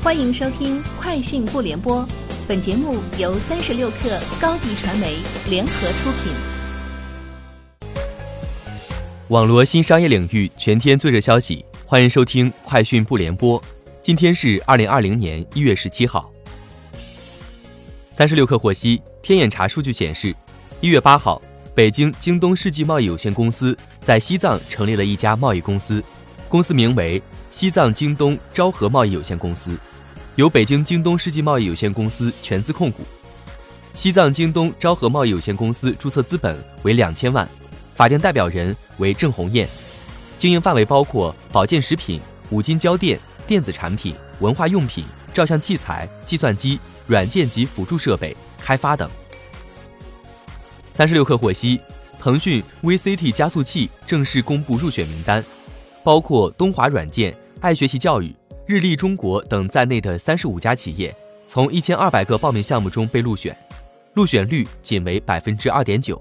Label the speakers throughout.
Speaker 1: 欢迎收听《快讯不联播》，本节目由三十六克高低传媒联合出品。
Speaker 2: 网罗新商业领域全天最热消息，欢迎收听《快讯不联播》。今天是二零二零年一月十七号。三十六克获悉，天眼查数据显示，一月八号，北京京东世纪贸易有限公司在西藏成立了一家贸易公司，公司名为西藏京东昭和贸易有限公司。由北京京东世纪贸易有限公司全资控股，西藏京东昭和贸易有限公司注册资本为两千万，法定代表人为郑红艳，经营范围包括保健食品、五金交电、电子产品、文化用品、照相器材、计算机、软件及辅助设备开发等。三十六氪获悉，腾讯 VCT 加速器正式公布入选名单，包括东华软件、爱学习教育。日立中国等在内的三十五家企业，从一千二百个报名项目中被入选，入选率仅为百分之二点九，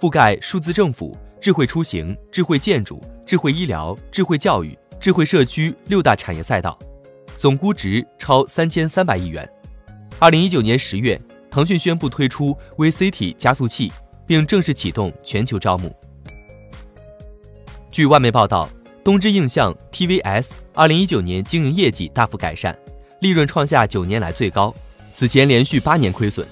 Speaker 2: 覆盖数字政府、智慧出行、智慧建筑、智慧医疗、智慧教育、智慧社区六大产业赛道，总估值超三千三百亿元。二零一九年十月，腾讯宣布推出 VCT 加速器，并正式启动全球招募。据外媒报道。东芝映像 TVS 二零一九年经营业绩大幅改善，利润创下九年来最高。此前连续八年亏损。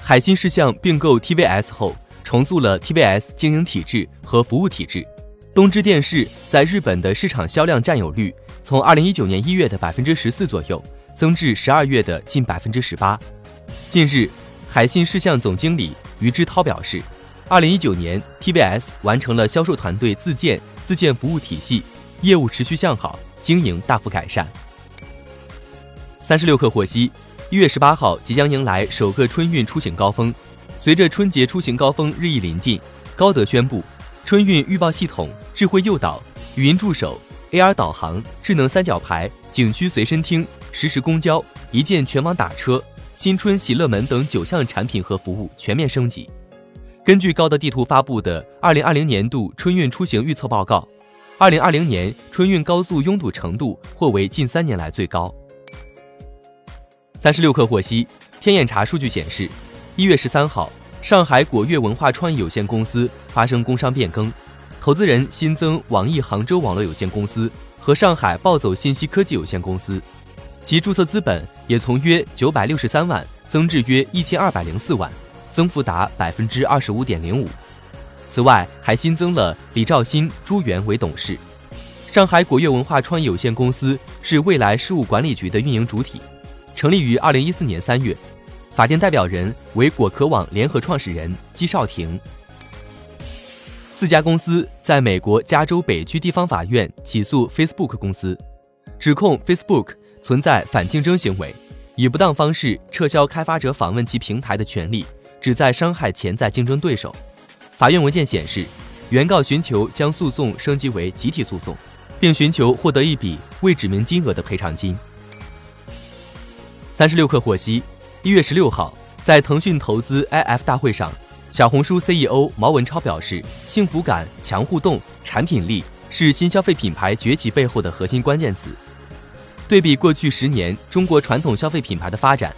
Speaker 2: 海信视像并购 TVS 后，重塑了 TVS 经营体制和服务体制。东芝电视在日本的市场销量占有率从二零一九年一月的百分之十四左右，增至十二月的近百分之十八。近日，海信视像总经理于之涛表示，二零一九年 TVS 完成了销售团队自建。自建服务体系，业务持续向好，经营大幅改善。三十六氪获悉，一月十八号即将迎来首个春运出行高峰。随着春节出行高峰日益临近，高德宣布，春运预报系统、智慧诱导、语音助手、AR 导航、智能三角牌、景区随身听、实时公交、一键全网打车、新春喜乐门等九项产品和服务全面升级。根据高德地图发布的二零二零年度春运出行预测报告，二零二零年春运高速拥堵程度或为近三年来最高。三十六氪获悉，天眼查数据显示，一月十三号，上海果月文化创意有限公司发生工商变更，投资人新增网易杭州网络有限公司和上海暴走信息科技有限公司，其注册资本也从约九百六十三万增至约一千二百零四万。增幅达百分之二十五点零五。此外，还新增了李兆新、朱元为董事。上海果悦文化创意有限公司是未来事务管理局的运营主体，成立于二零一四年三月。法定代表人为果壳网联合创始人姬少廷。四家公司在美国加州北区地方法院起诉 Facebook 公司，指控 Facebook 存在反竞争行为，以不当方式撤销开发者访问其平台的权利。旨在伤害潜在竞争对手。法院文件显示，原告寻求将诉讼升级为集体诉讼，并寻求获得一笔未指明金额的赔偿金。三十六氪获悉，一月十六号，在腾讯投资 IF 大会上，小红书 CEO 毛文超表示，幸福感、强互动、产品力是新消费品牌崛起背后的核心关键词。对比过去十年中国传统消费品牌的发展，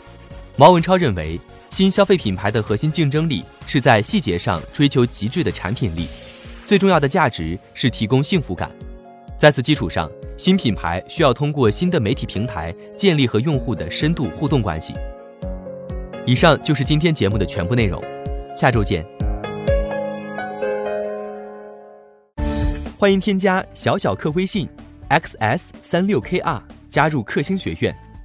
Speaker 2: 毛文超认为。新消费品牌的核心竞争力是在细节上追求极致的产品力，最重要的价值是提供幸福感。在此基础上，新品牌需要通过新的媒体平台建立和用户的深度互动关系。以上就是今天节目的全部内容，下周见。欢迎添加小小客微信 xs 三六 kr 加入克星学院，